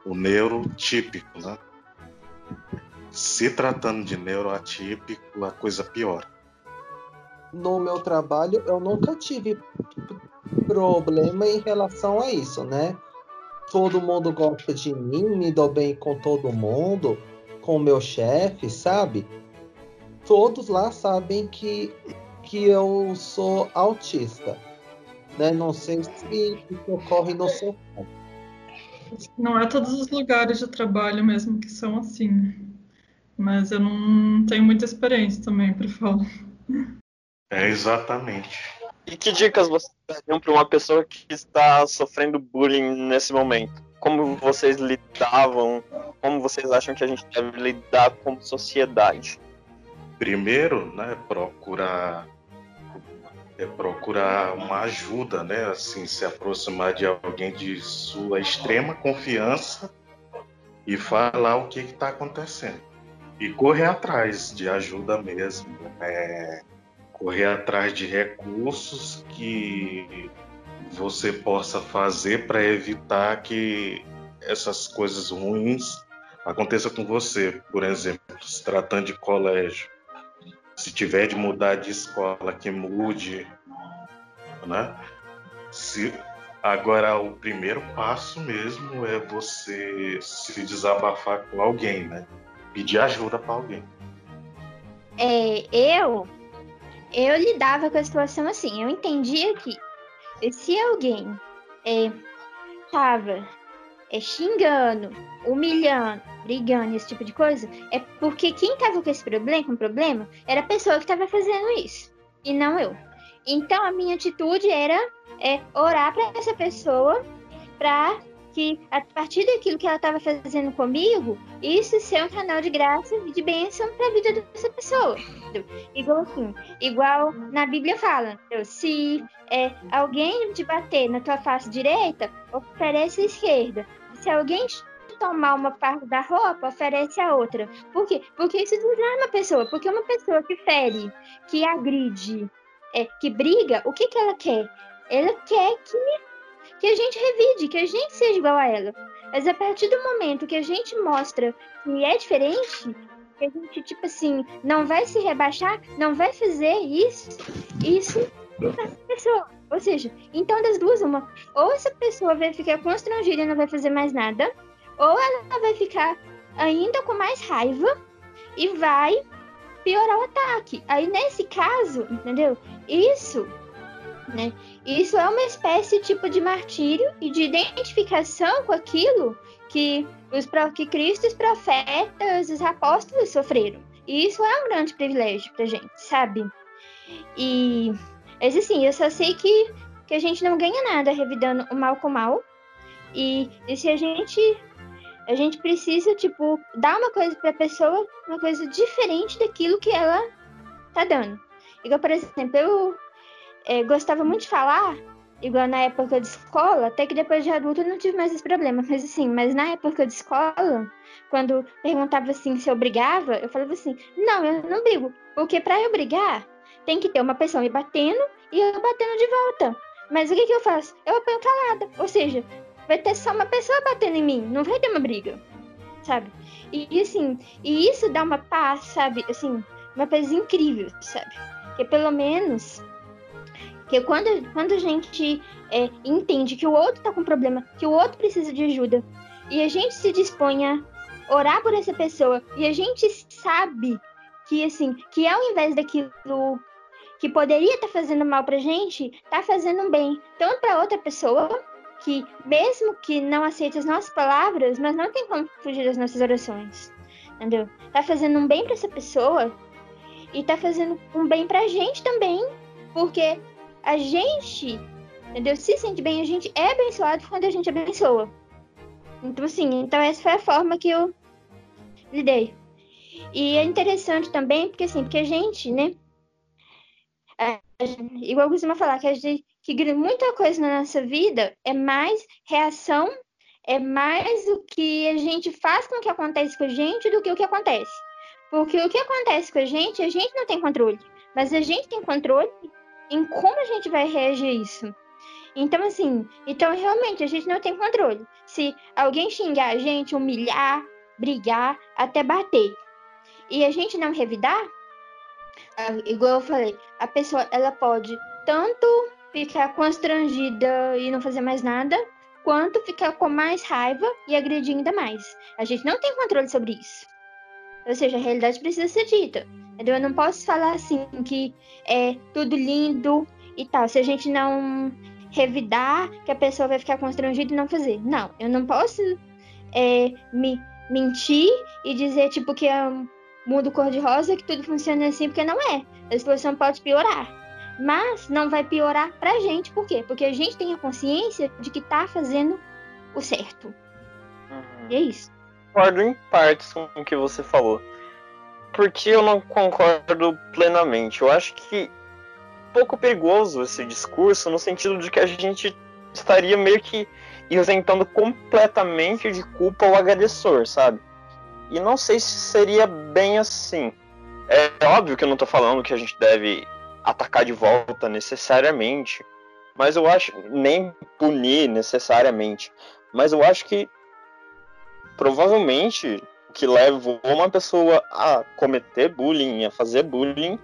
S5: o neurotípico, né? Se tratando de neuroatípico, a coisa piora
S4: no meu trabalho eu nunca tive problema em relação a isso, né? Todo mundo gosta de mim, me dou bem com todo mundo, com o meu chefe, sabe? Todos lá sabem que, que eu sou autista. Né? Não sei se isso ocorre no seu caso.
S3: Não é todos os lugares de trabalho mesmo que são assim. Mas eu não tenho muita experiência também para falar.
S5: É, exatamente.
S2: E que dicas vocês dariam para uma pessoa que está sofrendo bullying nesse momento? Como vocês lidavam? Como vocês acham que a gente deve lidar como sociedade?
S5: Primeiro, né, procurar é procurar uma ajuda, né, assim, se aproximar de alguém de sua extrema confiança e falar o que está acontecendo e correr atrás de ajuda mesmo. É, correr atrás de recursos que você possa fazer para evitar que essas coisas ruins aconteçam com você. Por exemplo, se tratando de colégio, se tiver de mudar de escola, que mude, né? Se agora o primeiro passo mesmo é você se desabafar com alguém, né? Pedir ajuda para alguém.
S6: É, eu eu lidava com a situação assim. Eu entendia que se alguém estava é, é, xingando, humilhando, brigando, esse tipo de coisa, é porque quem estava com esse problema, com problema, era a pessoa que estava fazendo isso e não eu. Então a minha atitude era é, orar para essa pessoa para que a partir daquilo que ela estava fazendo comigo, isso ser um canal de graça e de bênção para a vida dessa pessoa. Igual assim, igual na Bíblia fala, se é, alguém te bater na tua face direita, oferece a esquerda. Se alguém tomar uma parte da roupa, oferece a outra. Por quê? Porque isso desarma a pessoa. Porque uma pessoa que fere, que agride, é, que briga, o que, que ela quer? Ela quer que que a gente revide, que a gente seja igual a ela. Mas a partir do momento que a gente mostra que é diferente, que a gente, tipo assim, não vai se rebaixar, não vai fazer isso, isso pessoa. Ou seja, então das duas, uma, ou essa pessoa vai ficar constrangida e não vai fazer mais nada, ou ela vai ficar ainda com mais raiva e vai piorar o ataque. Aí nesse caso, entendeu? Isso né? Isso é uma espécie tipo de martírio e de identificação com aquilo que os que Cristo, os profetas, os apóstolos sofreram. E isso é um grande privilégio pra gente, sabe? E mas assim, eu só sei que, que a gente não ganha nada revidando o mal com mal. E, e se a gente a gente precisa, tipo, dar uma coisa pra pessoa, uma coisa diferente daquilo que ela tá dando. Igual, por exemplo, eu é, gostava muito de falar, igual na época de escola, até que depois de adulto eu não tive mais esse problema, mas assim, mas na época de escola, quando perguntava assim se eu brigava, eu falava assim, não, eu não brigo, Porque para eu brigar, tem que ter uma pessoa me batendo e eu batendo de volta. Mas o que, que eu faço? Eu apanho calada. Ou seja, vai ter só uma pessoa batendo em mim, não vai ter uma briga, sabe? E, assim, e isso dá uma paz, sabe? Assim, uma paz incrível, sabe? Que pelo menos que quando, quando a gente é, entende que o outro tá com problema, que o outro precisa de ajuda, e a gente se dispõe a orar por essa pessoa, e a gente sabe que assim, que ao invés daquilo que poderia estar tá fazendo mal pra gente, tá fazendo bem, tanto para outra pessoa, que mesmo que não aceite as nossas palavras, mas não tem como fugir das nossas orações. Entendeu? Tá fazendo um bem para essa pessoa e tá fazendo um bem pra gente também, porque a gente, entendeu? Se sente bem, a gente é abençoado quando a gente abençoa. Então, assim, então essa foi a forma que eu lidei. E é interessante também, porque assim, porque a gente, né? Igual eu costumo falar, que, a gente, que muita coisa na nossa vida é mais reação, é mais o que a gente faz com o que acontece com a gente do que o que acontece. Porque o que acontece com a gente, a gente não tem controle. Mas a gente tem controle em como a gente vai reagir a isso. Então, assim, então realmente a gente não tem controle. Se alguém xingar a gente, humilhar, brigar, até bater, e a gente não revidar, igual eu falei, a pessoa ela pode tanto ficar constrangida e não fazer mais nada, quanto ficar com mais raiva e agredir ainda mais. A gente não tem controle sobre isso. Ou seja, a realidade precisa ser dita. Entendeu? Eu não posso falar assim que é tudo lindo e tal. Se a gente não revidar, que a pessoa vai ficar constrangida e não fazer. Não, eu não posso é, me mentir e dizer tipo que é um mundo cor-de-rosa, que tudo funciona assim, porque não é. A situação pode piorar. Mas não vai piorar pra gente, por quê? Porque a gente tem a consciência de que tá fazendo o certo. Uhum. E é isso.
S2: Concordo em partes com o que você falou. Porque eu não concordo plenamente. Eu acho que um pouco perigoso esse discurso, no sentido de que a gente estaria meio que isentando completamente de culpa o agressor, sabe? E não sei se seria bem assim. É óbvio que eu não tô falando que a gente deve atacar de volta necessariamente, mas eu acho nem punir necessariamente, mas eu acho que provavelmente o que levou uma pessoa a cometer bullying, a fazer bullying,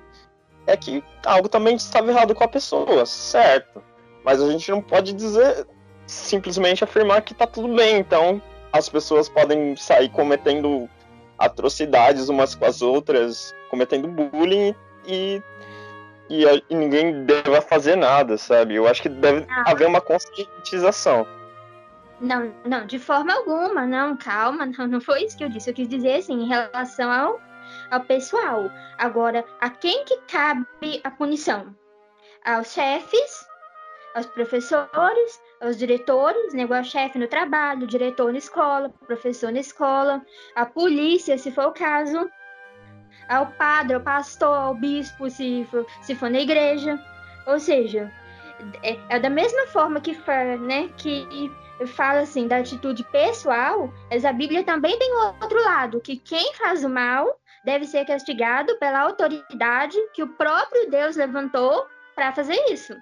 S2: é que algo também estava errado com a pessoa, certo? Mas a gente não pode dizer simplesmente afirmar que tá tudo bem, então as pessoas podem sair cometendo atrocidades umas com as outras, cometendo bullying e, e, e ninguém deva fazer nada, sabe? Eu acho que deve ah. haver uma conscientização.
S6: Não, não, de forma alguma, não, calma, não, não foi isso que eu disse. Eu quis dizer assim, em relação ao, ao pessoal. Agora, a quem que cabe a punição? Aos chefes, aos professores, aos diretores, né, igual chefe no trabalho, diretor na escola, professor na escola, a polícia, se for o caso, ao padre, ao pastor, ao bispo, se for, se for na igreja. Ou seja, é, é da mesma forma que, né, que fala assim da atitude pessoal, mas a Bíblia também tem o outro lado, que quem faz o mal deve ser castigado pela autoridade que o próprio Deus levantou para fazer isso.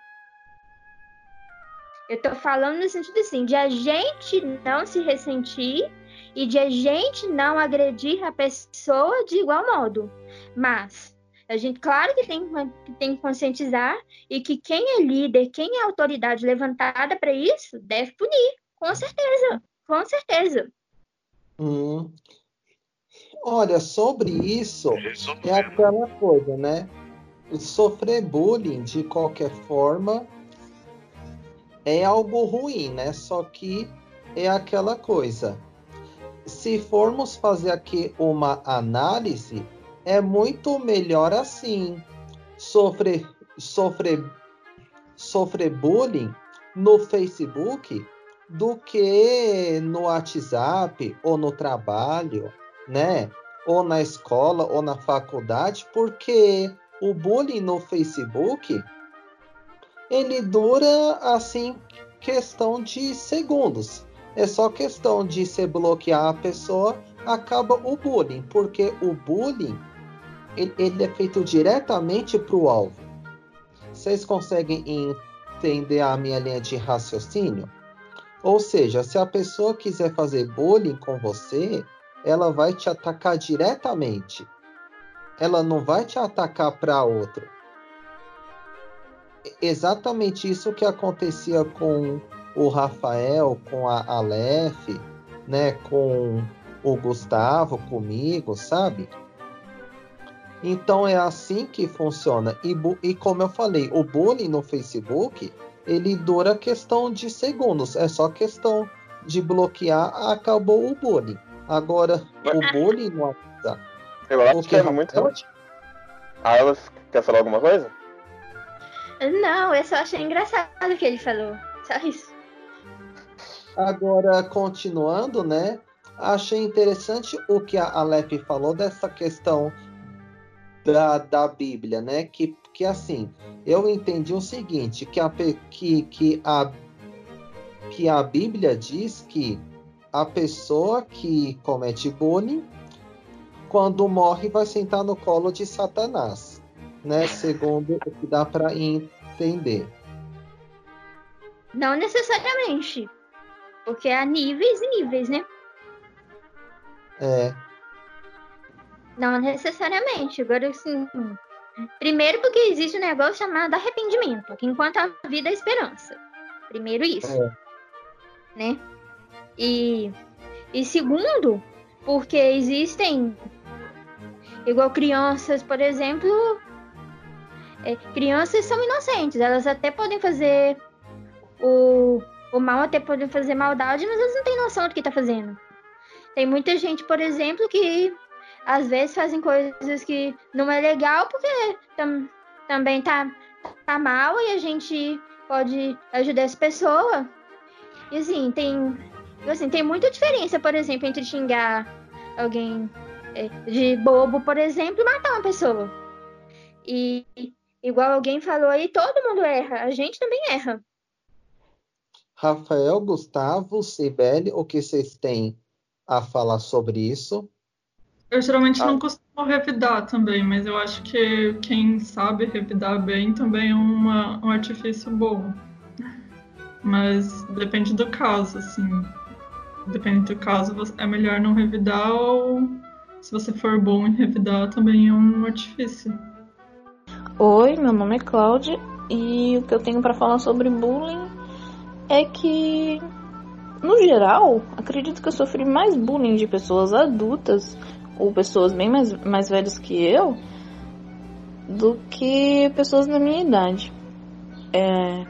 S6: Eu tô falando no sentido assim, de a gente não se ressentir e de a gente não agredir a pessoa de igual modo. Mas a gente, claro que tem, que tem que conscientizar e que quem é líder, quem é autoridade levantada para isso, deve punir. Com certeza, com certeza.
S4: Hum. Olha, sobre isso, é aquela coisa, né? Sofrer bullying de qualquer forma é algo ruim, né? Só que é aquela coisa. Se formos fazer aqui uma análise, é muito melhor assim. Sofrer, sofrer, sofrer bullying no Facebook do que no WhatsApp ou no trabalho, né? Ou na escola ou na faculdade, porque o bullying no Facebook ele dura assim questão de segundos. É só questão de se bloquear a pessoa, acaba o bullying, porque o bullying ele, ele é feito diretamente para o alvo. Vocês conseguem entender a minha linha de raciocínio? Ou seja, se a pessoa quiser fazer bullying com você, ela vai te atacar diretamente. Ela não vai te atacar para outro. Exatamente isso que acontecia com o Rafael, com a Aleph, né, com o Gustavo, comigo, sabe? Então é assim que funciona. E, e como eu falei, o bullying no Facebook ele dura questão de segundos. É só questão de bloquear, acabou o bullying. Agora, o bullying no WhatsApp.
S2: Eu acho que é muito relativo. A ela quer falar alguma coisa?
S6: Não, eu só achei engraçado o que ele falou. Só isso.
S4: Agora, continuando, né? Achei interessante o que a Alep falou dessa questão da, da Bíblia, né? Que, que assim, eu entendi o seguinte, que a, que, que, a, que a Bíblia diz que a pessoa que comete bullying, quando morre, vai sentar no colo de Satanás, né? Segundo o que dá para entender.
S6: Não necessariamente, porque há níveis e níveis, né?
S4: É.
S6: Não necessariamente. Agora, assim, primeiro porque existe um negócio chamado arrependimento, que enquanto a vida é esperança. Primeiro isso. É. Né? E, e segundo, porque existem, igual crianças, por exemplo, é, crianças são inocentes, elas até podem fazer o, o mal, até podem fazer maldade, mas elas não têm noção do que está fazendo. Tem muita gente, por exemplo, que às vezes fazem coisas que não é legal porque tam, também tá, tá mal e a gente pode ajudar essa pessoa. E assim, tem, assim, tem muita diferença, por exemplo, entre xingar alguém é, de bobo, por exemplo, e matar uma pessoa. E igual alguém falou aí, todo mundo erra, a gente também erra.
S4: Rafael, Gustavo, Sibeli, o que vocês têm a falar sobre isso?
S3: Eu geralmente ah. não costumo revidar também, mas eu acho que quem sabe revidar bem também é uma, um artifício bom. Mas depende do caso, assim. Depende do caso, é melhor não revidar ou se você for bom em revidar também é um artifício.
S7: Oi, meu nome é Cláudia e o que eu tenho para falar sobre bullying é que no geral, acredito que eu sofri mais bullying de pessoas adultas ou pessoas bem mais, mais velhas que eu do que pessoas da minha idade. É,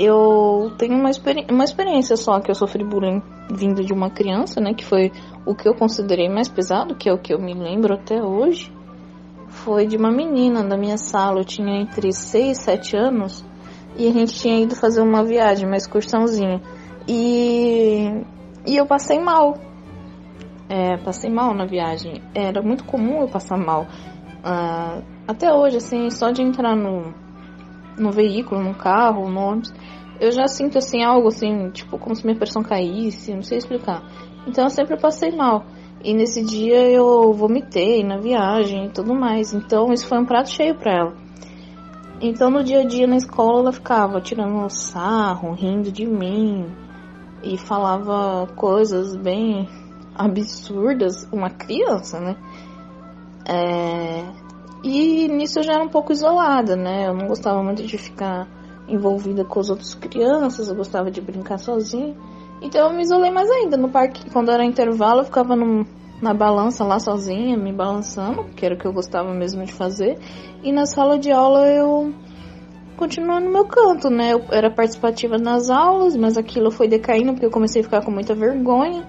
S7: eu tenho uma, experi uma experiência só que eu sofri bullying vindo de uma criança, né? Que foi o que eu considerei mais pesado, que é o que eu me lembro até hoje. Foi de uma menina da minha sala, eu tinha entre 6 e 7 anos, e a gente tinha ido fazer uma viagem, uma excursãozinha. E, e eu passei mal é, passei mal na viagem. Era muito comum eu passar mal. Uh, até hoje, assim, só de entrar no, no veículo, no carro, no ônibus, eu já sinto assim algo assim, tipo, como se minha pressão caísse, não sei explicar. Então eu sempre passei mal. E nesse dia eu vomitei na viagem e tudo mais. Então isso foi um prato cheio para ela. Então no dia a dia na escola ela ficava tirando sarro, rindo de mim e falava coisas bem absurdas uma criança, né? É... E nisso eu já era um pouco isolada, né? Eu não gostava muito de ficar envolvida com as outras crianças, eu gostava de brincar sozinha. Então eu me isolei mais ainda. No parque, quando era intervalo, eu ficava na balança lá sozinha, me balançando, que era o que eu gostava mesmo de fazer. E na sala de aula eu continuava no meu canto, né? Eu era participativa nas aulas, mas aquilo foi decaindo porque eu comecei a ficar com muita vergonha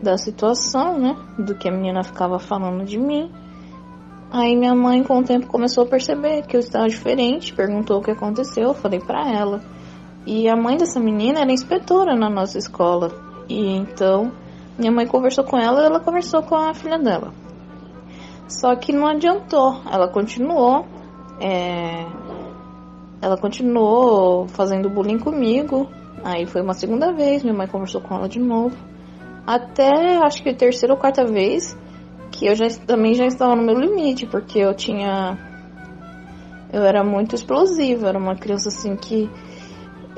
S7: da situação, né? Do que a menina ficava falando de mim. Aí minha mãe, com o tempo, começou a perceber que eu estava diferente, perguntou o que aconteceu, eu falei para ela. E a mãe dessa menina era inspetora na nossa escola. E então minha mãe conversou com ela e ela conversou com a filha dela. Só que não adiantou, ela continuou. É... Ela continuou fazendo bullying comigo. Aí foi uma segunda vez, minha mãe conversou com ela de novo até acho que terceira ou quarta vez que eu já também já estava no meu limite, porque eu tinha eu era muito explosiva, era uma criança assim que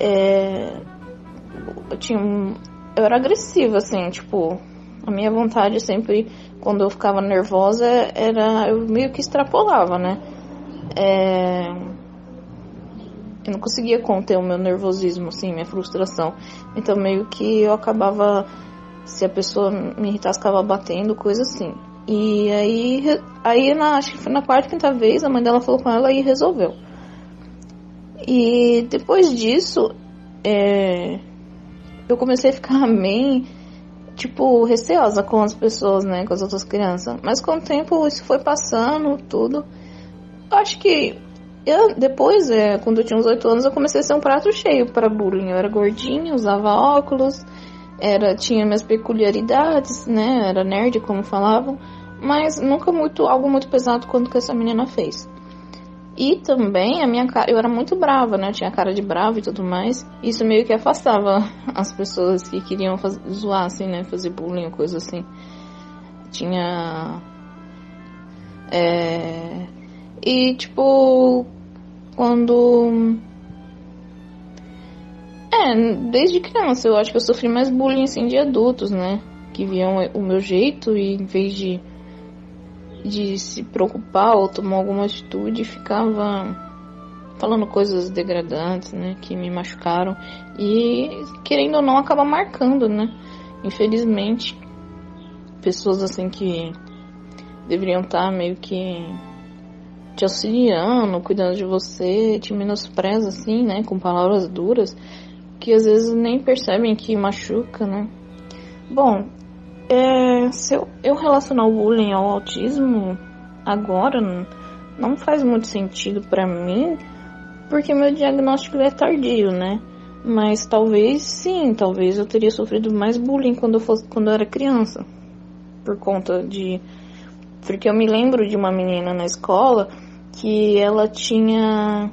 S7: é, eu tinha eu era agressiva assim, tipo, a minha vontade sempre quando eu ficava nervosa era eu meio que extrapolava, né? É, eu não conseguia conter o meu nervosismo, assim, minha frustração. Então meio que eu acabava se a pessoa me irritasse, ficava batendo, coisa assim. E aí, aí na, acho que foi na quarta, quinta vez, a mãe dela falou com ela e resolveu. E depois disso, é, eu comecei a ficar bem, tipo, receosa com as pessoas, né, com as outras crianças. Mas com o tempo isso foi passando, tudo. Eu acho que eu, depois, é, quando eu tinha uns 8 anos, eu comecei a ser um prato cheio para bullying. Eu era gordinha, usava óculos, era tinha minhas peculiaridades, né? Era nerd, como falavam mas nunca muito algo muito pesado quanto que essa menina fez. E também a minha cara, eu era muito brava, né? Eu tinha cara de brava e tudo mais. Isso meio que afastava as pessoas que queriam zoar, assim, né? Fazer bullying, coisa assim. Tinha. É... E, tipo, quando. É, desde criança eu acho que eu sofri mais bullying, assim, de adultos, né? Que viam o meu jeito e em vez de de se preocupar ou tomar alguma atitude, ficava falando coisas degradantes, né, que me machucaram e querendo ou não acaba marcando, né? Infelizmente, pessoas assim que deveriam estar meio que te auxiliando, cuidando de você, te menospreza assim, né, com palavras duras, que às vezes nem percebem que machuca, né? Bom, é, se eu, eu relacionar o bullying ao autismo agora não faz muito sentido para mim, porque meu diagnóstico é tardio, né? Mas talvez sim, talvez eu teria sofrido mais bullying quando eu, fosse, quando eu era criança. Por conta de. Porque eu me lembro de uma menina na escola que ela tinha.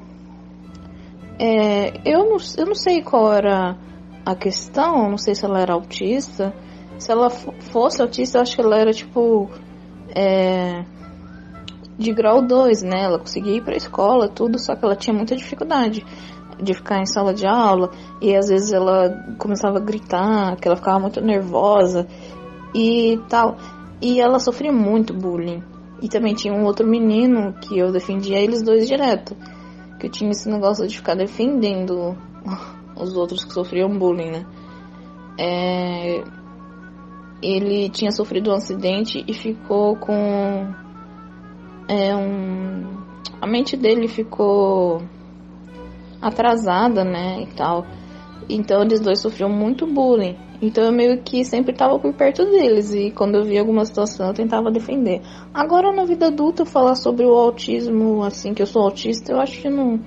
S7: É, eu, não, eu não sei qual era a questão, não sei se ela era autista se ela fosse autista, eu acho que ela era tipo. É, de grau 2, né? Ela conseguia ir pra escola, tudo, só que ela tinha muita dificuldade de ficar em sala de aula e às vezes ela começava a gritar, que ela ficava muito nervosa e tal. E ela sofria muito bullying. E também tinha um outro menino que eu defendia eles dois direto. Que eu tinha esse negócio de ficar defendendo os outros que sofriam bullying, né? É, ele tinha sofrido um acidente e ficou com é, um a mente dele ficou atrasada, né, e tal. Então eles dois sofriam muito bullying. Então eu meio que sempre estava por perto deles e quando eu via alguma situação eu tentava defender. Agora na vida adulta falar sobre o autismo, assim, que eu sou autista, eu acho que não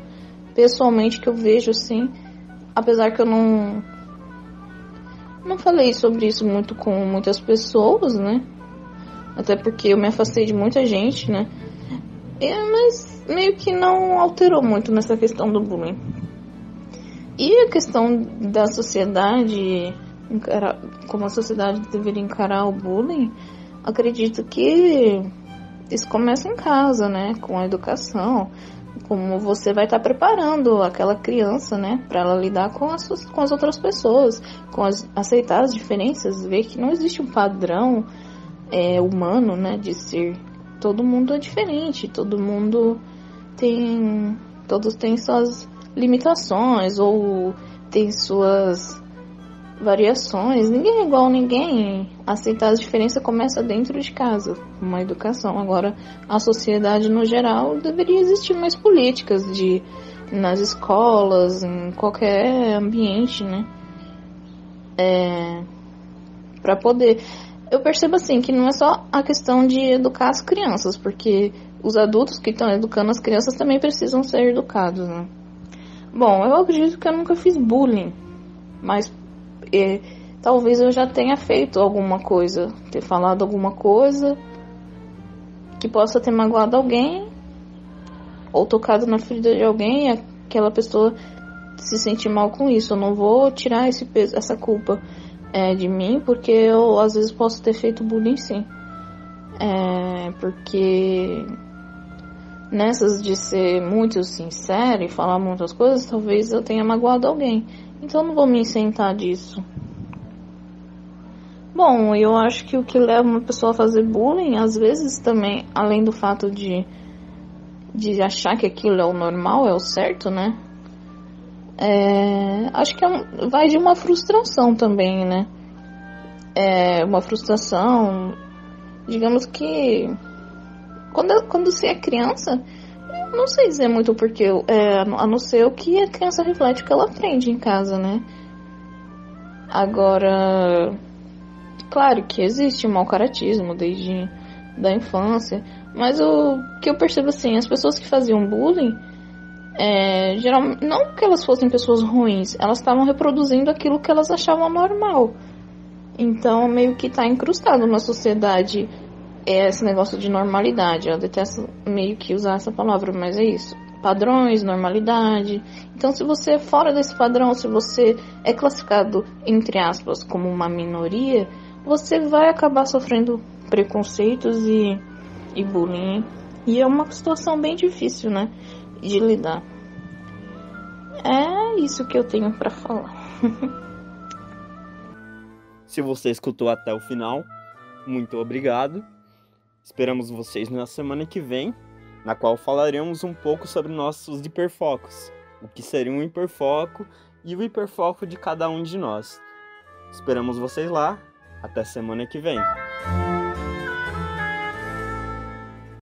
S7: pessoalmente que eu vejo assim, apesar que eu não não falei sobre isso muito com muitas pessoas, né? Até porque eu me afastei de muita gente, né? É, mas meio que não alterou muito nessa questão do bullying. E a questão da sociedade, encarar, como a sociedade deveria encarar o bullying, acredito que isso começa em casa, né? Com a educação como você vai estar tá preparando aquela criança, né, para ela lidar com as, com as outras pessoas, com as, aceitar as diferenças, ver que não existe um padrão é, humano, né, de ser. Todo mundo é diferente, todo mundo tem, todos têm suas limitações ou tem suas variações. Ninguém é igual a ninguém. Aceitar as diferenças começa dentro de casa, uma educação. Agora, a sociedade no geral deveria existir mais políticas de nas escolas, em qualquer ambiente, né? É, para poder. Eu percebo assim que não é só a questão de educar as crianças, porque os adultos que estão educando as crianças também precisam ser educados, né? Bom, eu acredito que eu nunca fiz bullying, mas e, talvez eu já tenha feito alguma coisa, ter falado alguma coisa que possa ter magoado alguém ou tocado na ferida de alguém e aquela pessoa se sentir mal com isso. Eu não vou tirar esse peso, essa culpa é, de mim, porque eu às vezes posso ter feito bullying sim. É, porque nessas de ser muito sincera e falar muitas coisas, talvez eu tenha magoado alguém. Então não vou me isentar disso. Bom, eu acho que o que leva uma pessoa a fazer bullying, às vezes também, além do fato de, de achar que aquilo é o normal, é o certo, né? É, acho que é, vai de uma frustração também, né? É uma frustração, digamos que quando, quando se é criança, não sei dizer muito porque, é, a não ser o que a criança reflete que ela aprende em casa, né? Agora, claro que existe um mau caratismo desde da infância, mas o que eu percebo assim, as pessoas que faziam bullying, é, geralmente, não que elas fossem pessoas ruins, elas estavam reproduzindo aquilo que elas achavam normal. Então, meio que está incrustado na sociedade é esse negócio de normalidade. Eu detesto meio que usar essa palavra, mas é isso. Padrões, normalidade. Então, se você é fora desse padrão, se você é classificado, entre aspas, como uma minoria, você vai acabar sofrendo preconceitos e, e bullying. E é uma situação bem difícil, né? De lidar. É isso que eu tenho para falar.
S2: Se você escutou até o final, muito obrigado. Esperamos vocês na semana que vem, na qual falaremos um pouco sobre nossos hiperfocos, o que seria um hiperfoco e o hiperfoco de cada um de nós. Esperamos vocês lá. Até semana que vem.